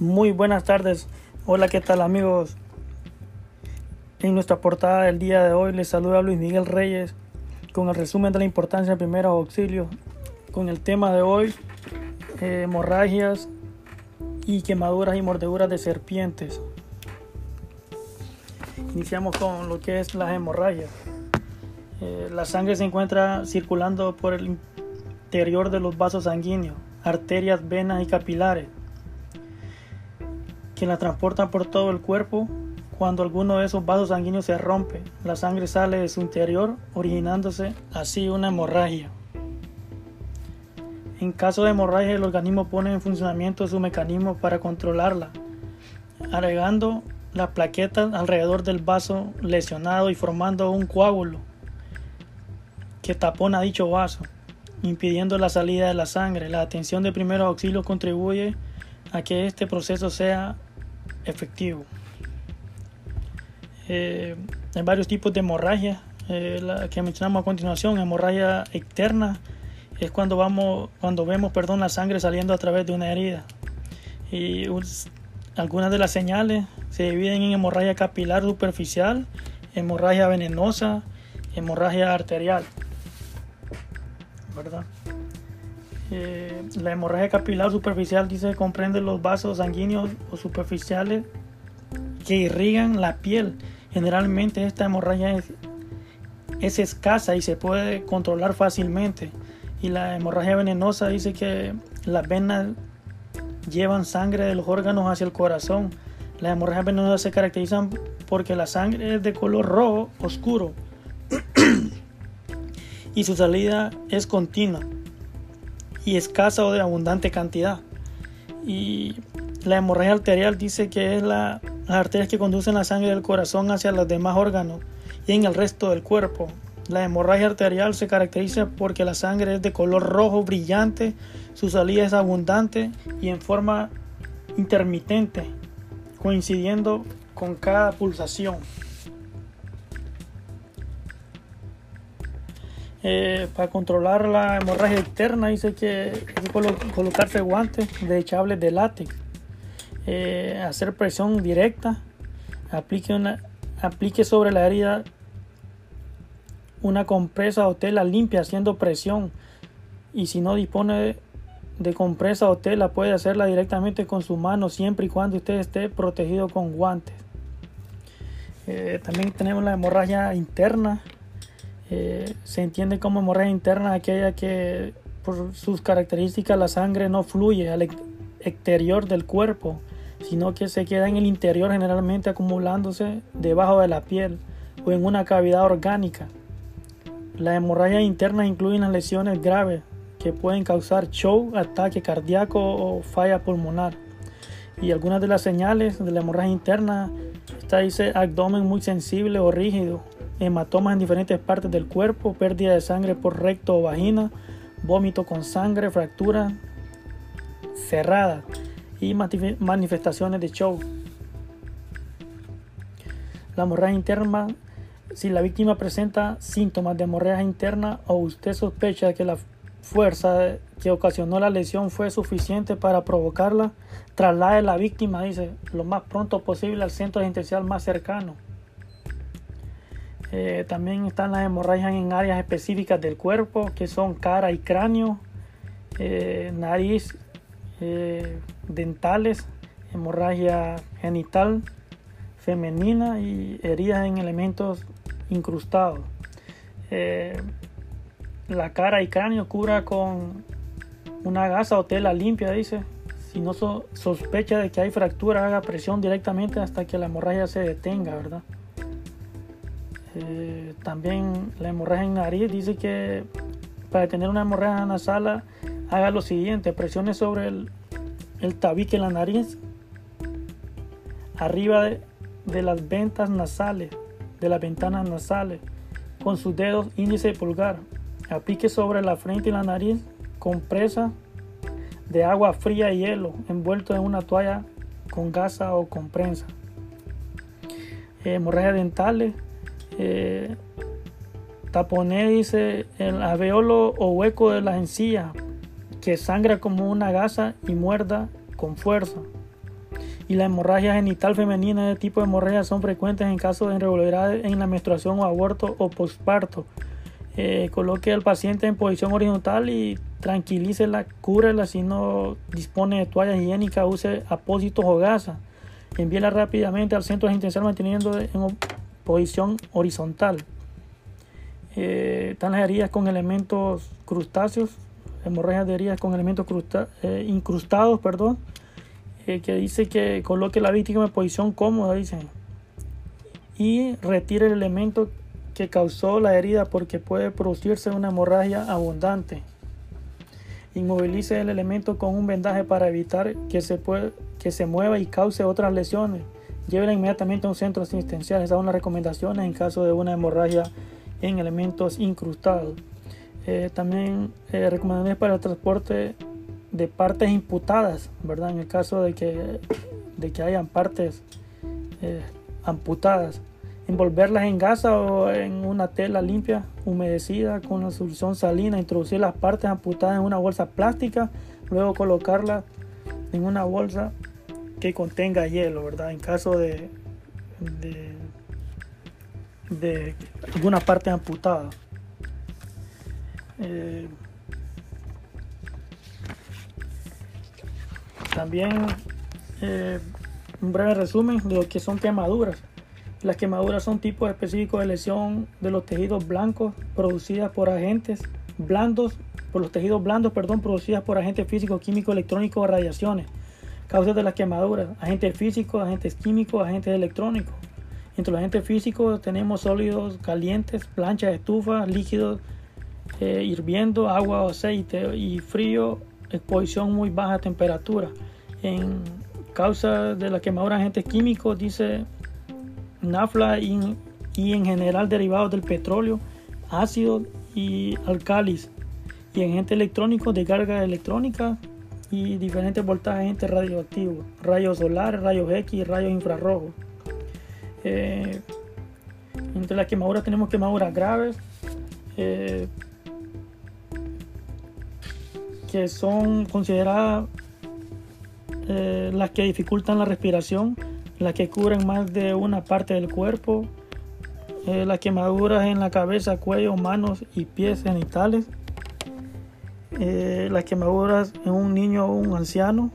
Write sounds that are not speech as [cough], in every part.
Muy buenas tardes. Hola, ¿qué tal amigos? En nuestra portada del día de hoy les saluda Luis Miguel Reyes con el resumen de la importancia de primeros auxilios. Con el tema de hoy, eh, hemorragias y quemaduras y mordeduras de serpientes. Iniciamos con lo que es las hemorragias. Eh, la sangre se encuentra circulando por el interior de los vasos sanguíneos, arterias, venas y capilares que la transportan por todo el cuerpo. Cuando alguno de esos vasos sanguíneos se rompe, la sangre sale de su interior, originándose así una hemorragia. En caso de hemorragia, el organismo pone en funcionamiento su mecanismo para controlarla, agregando las plaquetas alrededor del vaso lesionado y formando un coágulo que tapona dicho vaso, impidiendo la salida de la sangre. La atención de primeros auxilios contribuye a que este proceso sea efectivo. Eh, hay varios tipos de hemorragia. Eh, la que mencionamos a continuación, hemorragia externa, es cuando vamos, cuando vemos, perdón, la sangre saliendo a través de una herida. Y algunas de las señales se dividen en hemorragia capilar superficial, hemorragia venenosa, hemorragia arterial. ¿Verdad? La hemorragia capilar superficial dice comprende los vasos sanguíneos o superficiales que irrigan la piel. Generalmente esta hemorragia es, escasa y se puede controlar fácilmente. Y la hemorragia venenosa dice que las venas llevan sangre de los órganos hacia el corazón. Las hemorragias venenosas se caracterizan porque la sangre es de color rojo oscuro [clears throat] y su salida es continua y escasa o de abundante cantidad. Y la hemorragia arterial dice que es la, las arterias que conducen la sangre del corazón hacia los demás órganos y en el resto del cuerpo. La hemorragia arterial se caracteriza porque la sangre es de color rojo brillante, su salida es abundante y en forma intermitente, coincidiendo con cada pulsación. Eh, para controlar la hemorragia externa dice que hay que colocarse guantes desechables de látex, eh, hacer presión directa, aplique, una, aplique sobre la herida una compresa o tela limpia haciendo presión y si no dispone de, compresa o tela puede hacerla directamente con su mano siempre y cuando usted esté protegido con guantes. Eh, también tenemos la hemorragia interna eh, se entiende como hemorragia interna aquella que por sus características la sangre no fluye al exterior del cuerpo, sino que se queda en el interior generalmente acumulándose debajo de la piel o en una cavidad orgánica. La hemorragia interna incluyen las lesiones graves que pueden causar shock, ataque cardíaco o falla pulmonar. Y algunas de las señales de la hemorragia interna está dice abdomen muy sensible o rígido, hematomas en diferentes partes del cuerpo, pérdida de sangre por recto o vagina, vómito con sangre, fractura cerrada y manifestaciones de shock. La hemorragia interna, si la víctima presenta síntomas de hemorragia interna o usted sospecha que la fuerza que ocasionó la lesión fue suficiente para provocarla, traslade la víctima, dice, lo más pronto posible al centro asistencial más cercano. Eh, también están las hemorragias en áreas específicas del cuerpo, que son cara y cráneo, eh, nariz, eh, dentales, hemorragia genital femenina y heridas en elementos incrustados. la cara y cráneo cura con una gasa o tela limpia, dice. Si no sospecha de que hay fractura, haga presión directamente hasta que la hemorragia se detenga, ¿verdad? Eh, también la hemorragia en nariz dice que para tener una hemorragia nasal haga lo siguiente, presione sobre el, tabique en la nariz, arriba de, las ventas nasales, de las ventanas nasales, con sus dedos índice y pulgar. Aplique sobre la frente y la nariz compresa de agua fría y hielo envuelto en una toalla con gasa o con prensa. Hemorragia dentales eh, taponé, dice, el alveolo o hueco de la encía, que sangra como una gasa y muerda con fuerza. y la hemorragia genital femenina de tipo de hemorragia son frecuentes en casos de irregularidades en la menstruación o aborto o postparto. Eh, coloque al paciente en posición horizontal y tranquilícela, cúrela si no dispone de toallas higiénicas, use apósitos o gasas. Envíela rápidamente al centro intensivo manteniendo en posición horizontal. Eh, están las heridas con elementos crustáceos, hemorragias de heridas con elementos eh, incrustados, perdón, eh, que dice que coloque la víctima en posición cómoda, dice, y retire el elemento que causó la herida porque puede producirse una hemorragia abundante. Inmovilice el elemento con un vendaje para evitar que se, que se mueva y cause otras lesiones. Llévela inmediatamente a un centro asistencial. Esas son las recomendaciones en caso de una hemorragia en elementos incrustados. Eh, también eh, recomendaciones para el transporte de partes imputadas, ¿verdad? En el caso de que, de que hayan partes eh, amputadas. Envolverlas en gasa o en una tela limpia, humedecida con la solución salina. Introducir las partes amputadas en una bolsa plástica. Luego colocarlas en una bolsa que contenga hielo, ¿verdad? En caso de, de, alguna parte amputada. Eh, también eh, un breve resumen de lo que son quemaduras. Las quemaduras son tipos específicos de lesión de los tejidos blancos producidas por agentes blandos, por los tejidos blandos, perdón, producidas por agentes físicos, químicos, electrónicos o radiaciones. Causas de las quemaduras, agentes físicos, agentes químicos, agentes electrónicos. Entre los agentes físicos tenemos sólidos calientes, planchas, estufas, líquidos eh, hirviendo, agua o aceite y frío, exposición muy baja temperatura. En causa de la quemadura agentes químicos, dice nafla y, en general derivados del petróleo, ácido y alcalis. Y en agentes electrónicos de carga electrónica y diferentes voltajes agentes radioactivos, rayos solares, rayos X rayos infrarrojos. Eh, entre las quemaduras tenemos quemaduras graves, eh, que son consideradas eh, las que dificultan la respiración, las que cubren más de una parte del cuerpo, las quemaduras en la cabeza, cuello, manos y pies genitales, eh, las quemaduras en un niño o un anciano,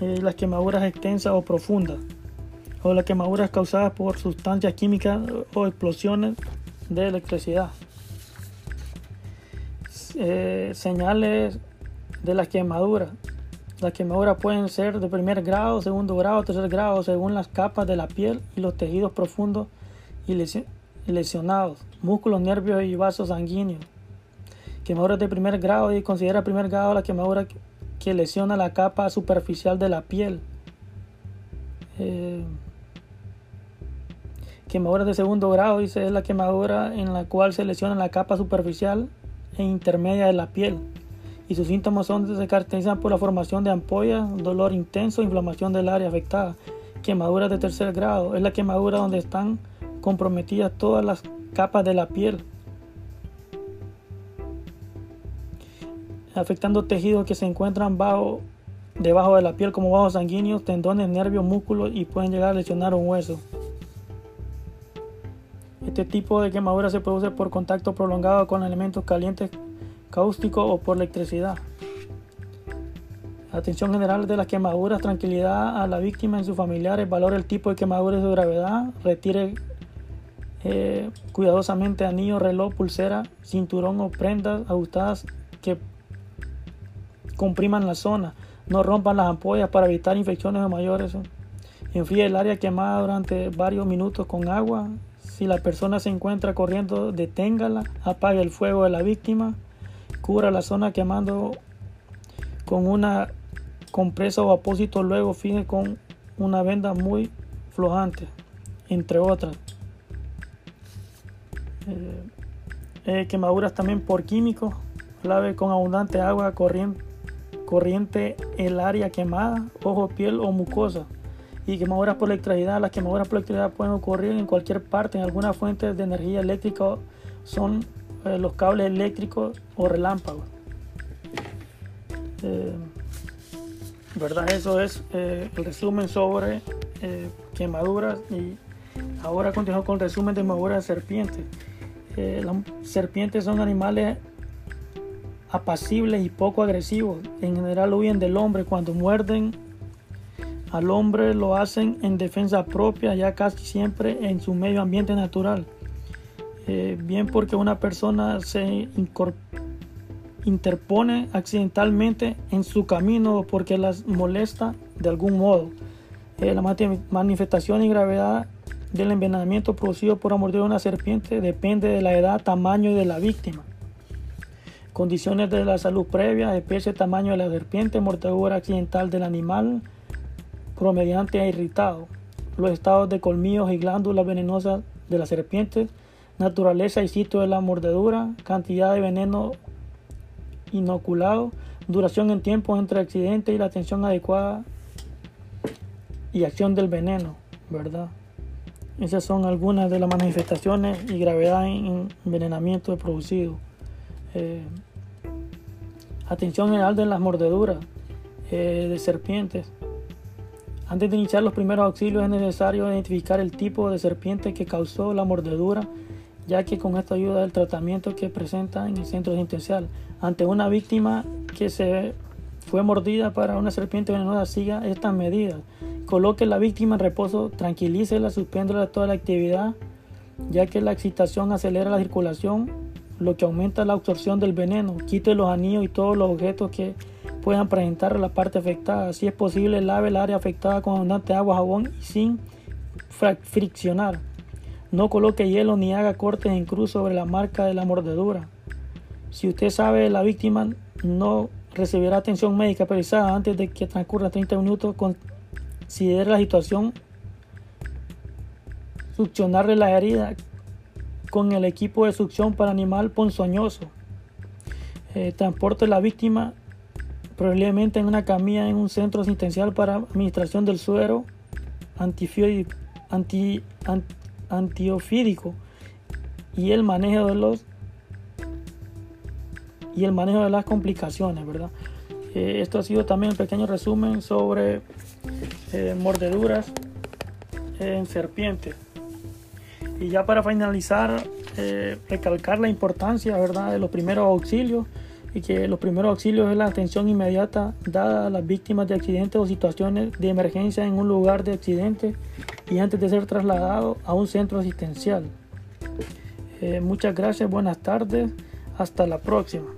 las quemaduras extensas o profundas, o las quemaduras causadas por sustancias químicas o explosiones de electricidad. Eh, señales de las quemaduras. Las quemaduras pueden ser de primer grado, segundo grado, tercer grado, según las capas de la piel y los tejidos profundos y lesionados, músculos, nervios y vasos sanguíneos. Quemaduras de primer grado y considera primer grado la quemadura que lesiona la capa superficial de la piel. Eh, quemaduras de segundo grado dice es la quemadura en la cual se lesiona la capa superficial e intermedia de la piel y sus síntomas son, se caracterizan por la formación de ampollas, dolor intenso, inflamación del área afectada. Quemaduras de tercer grado es la quemadura donde están comprometidas todas las capas de la piel, afectando tejidos que se encuentran bajo, debajo de la piel como vasos sanguíneos, tendones, nervios, músculos y pueden llegar a lesionar un hueso. Este tipo de quemadura se produce por contacto prolongado con elementos calientes cáusticos o por electricidad. Atención general de las quemaduras, tranquilidad a la víctima y sus familiares, valore el tipo de quemadura y su gravedad, retire eh, cuidadosamente anillo, reloj, pulsera, cinturón o prendas ajustadas que compriman la zona, no rompan las ampollas para evitar infecciones mayores. Enfríe el área quemada durante varios minutos con agua, si la persona se encuentra corriendo, deténgala, apague el fuego de la víctima, cubra la zona quemando con una compresa o apósito, luego fije con una venda muy flojante, entre otras. Eh, eh, quemaduras también por químicos, lave con abundante agua corriente, corriente el área quemada, ojo, piel o mucosa y quemaduras por electricidad. Las quemaduras por electricidad pueden ocurrir en cualquier parte, en alguna fuente de energía eléctrica son eh, los cables eléctricos o relámpagos. Eh, ¿Verdad? Eso es eh, el resumen sobre quemaduras y ahora continuamos con el resumen de quemaduras de serpientes. Las serpientes son animales apacibles y poco agresivos. En general huyen del hombre. Cuando muerden al hombre lo hacen en defensa propia, ya casi siempre en su medio ambiente natural. bien porque una persona se interpone accidentalmente en su camino porque las molesta de algún modo. Eh, la manifestación y gravedad del envenenamiento producido por la mordida de una serpiente depende de la edad, tamaño y de la víctima. Condiciones de la salud previa, especie, tamaño de la serpiente, mordedura accidental del animal, promediante e irritado. Los estados de colmillos y glándulas venenosas de la serpiente, naturaleza y sitio de la mordedura, cantidad de veneno inoculado, duración en tiempo entre accidente y la atención adecuada y acción del veneno, ¿verdad? Esas son algunas de las manifestaciones y gravedad en envenenamiento producido. Eh, atención general de las mordeduras eh, de serpientes. Antes de iniciar los primeros auxilios es necesario identificar el tipo de serpiente que causó la mordedura ya que con esto ayuda el tratamiento que presenta en el centro asistencial. Ante una víctima que se fue mordida para una serpiente venenosa, siga estas medidas. Coloque la víctima en reposo, tranquilícela, suspéndela toda la actividad, ya que la excitación acelera la circulación, lo que aumenta la absorción del veneno. Quite los anillos y todos los objetos que puedan presentar la parte afectada. Si es posible, lave el área afectada con abundante agua, jabón y sin friccionar. No coloque hielo ni haga cortes en cruz sobre la marca de la mordedura. Si usted sabe la víctima no recibirá atención médica precisada antes de que transcurra 30 minutos, considere la situación, succionarle la herida con el equipo de succión para animal ponzoñoso. Eh, transporte la víctima probablemente en una camilla en un centro asistencial para administración del suero anti, anti, antiofídico y el manejo de los y el manejo de las complicaciones, ¿verdad? Eh, esto ha sido también un pequeño resumen sobre eh, mordeduras en serpientes. Y ya para finalizar, eh, recalcar la importancia, ¿verdad?, de los primeros auxilios y que los primeros auxilios es la atención inmediata dada a las víctimas de accidentes o situaciones de emergencia en un lugar de accidente y antes de ser trasladado a un centro asistencial. Eh, muchas gracias, buenas tardes, hasta la próxima.